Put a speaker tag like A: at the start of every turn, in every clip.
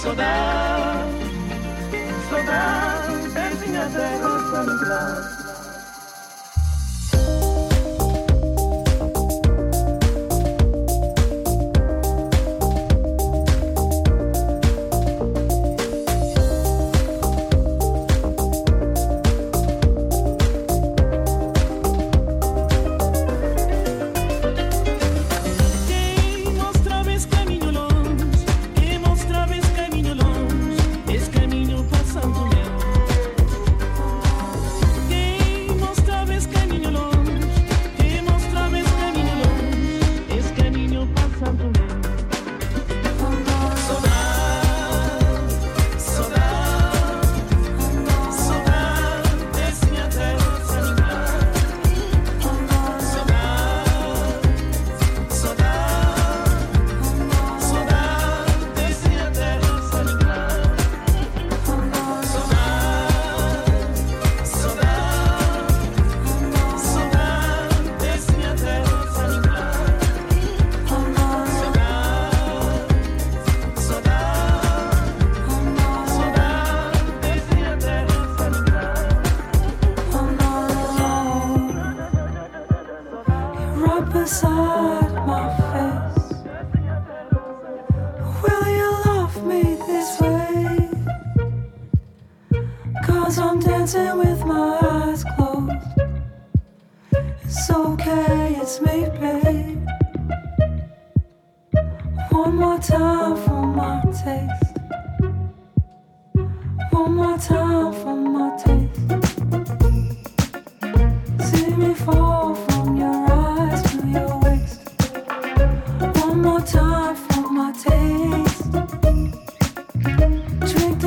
A: saudade, saudade. É minha terra, saudade.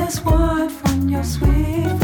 B: this word from your sweet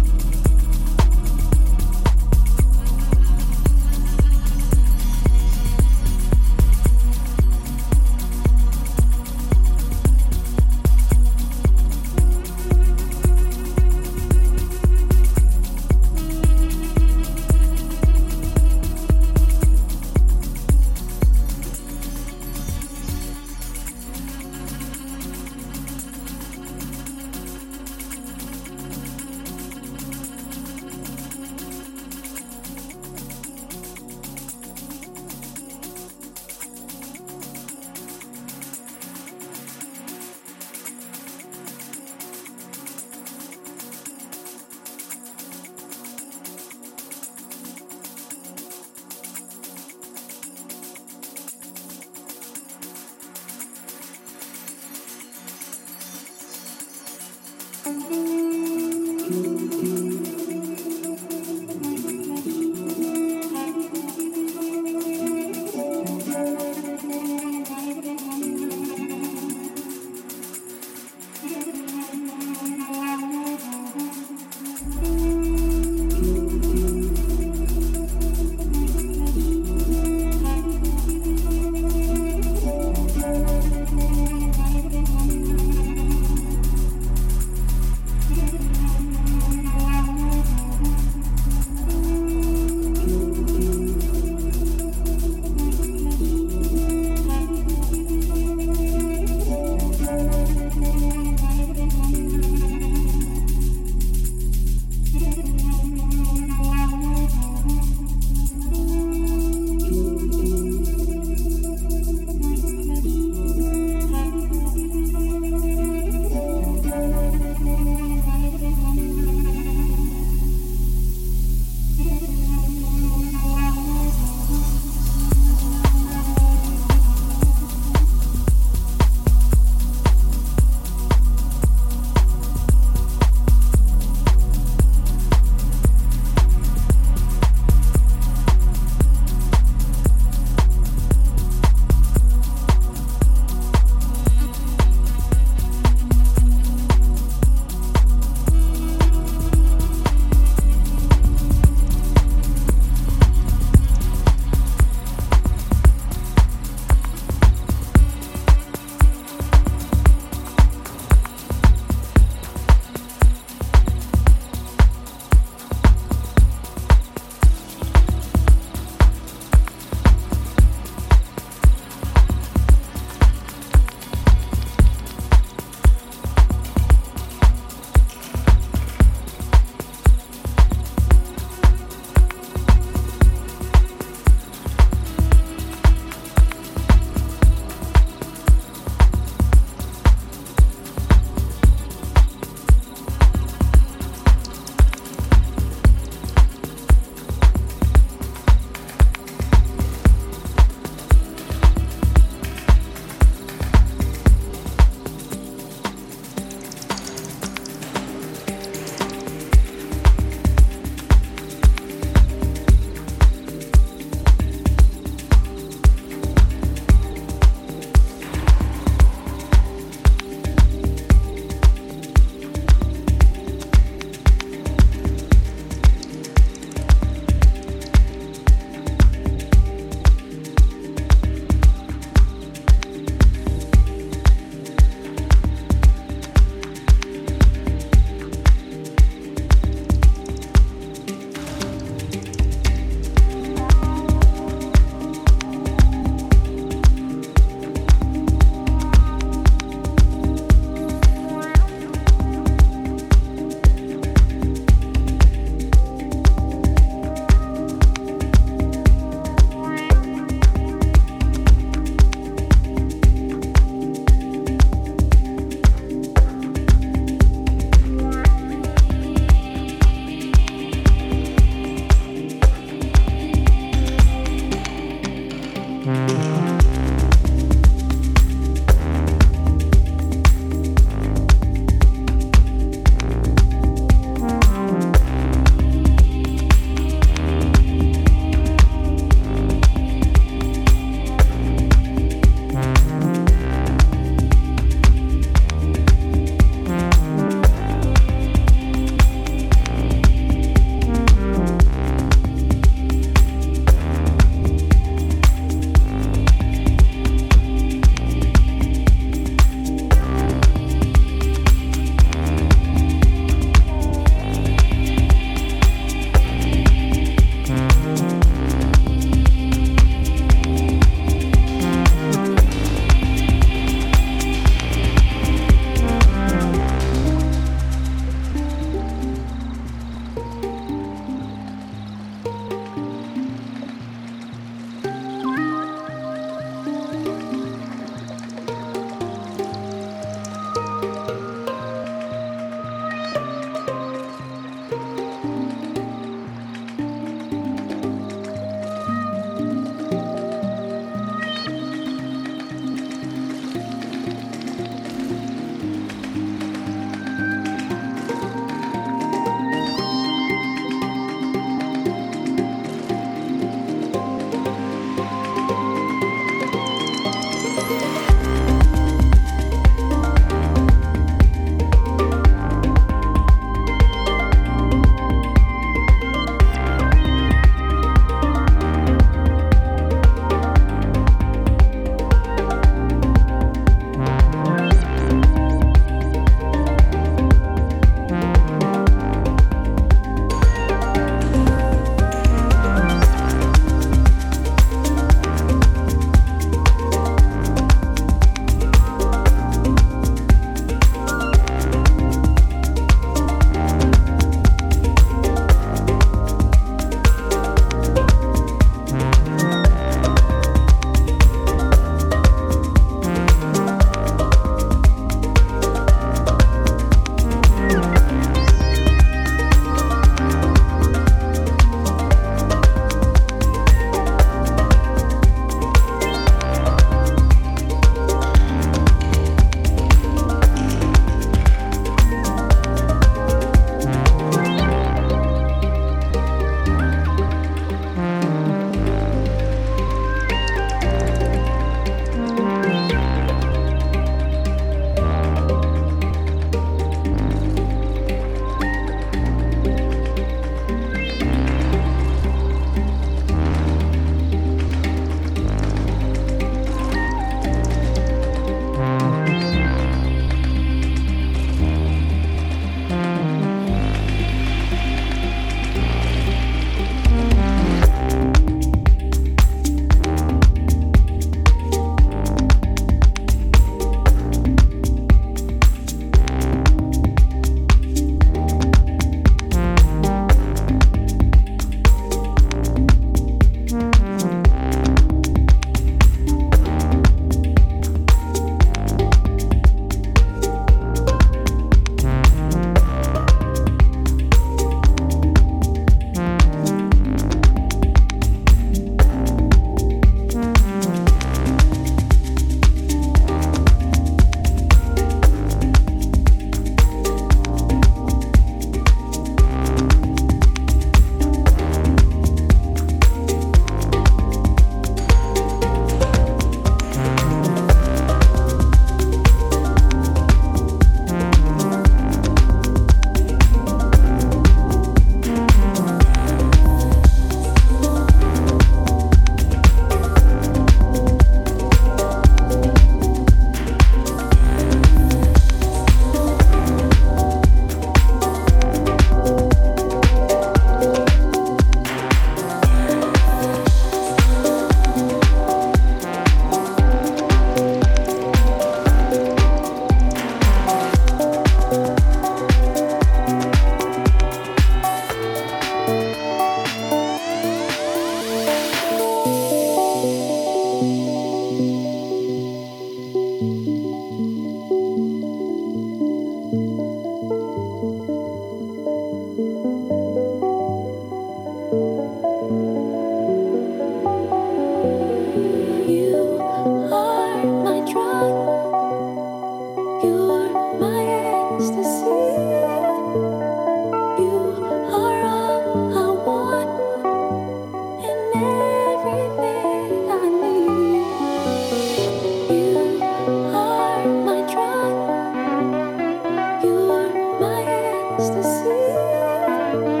B: Bye.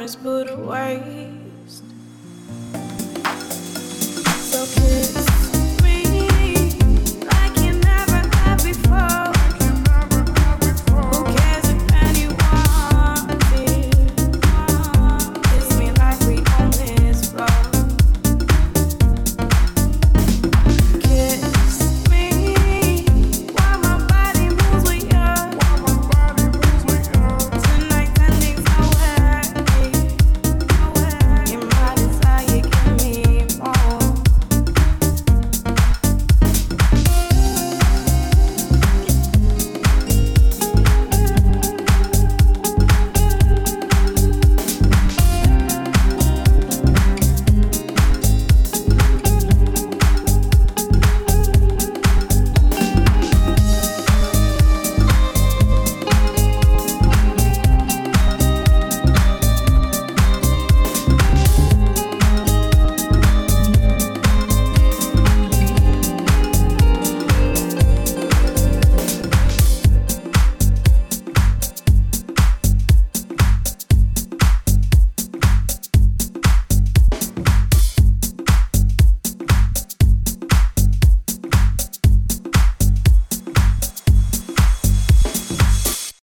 B: Is put away.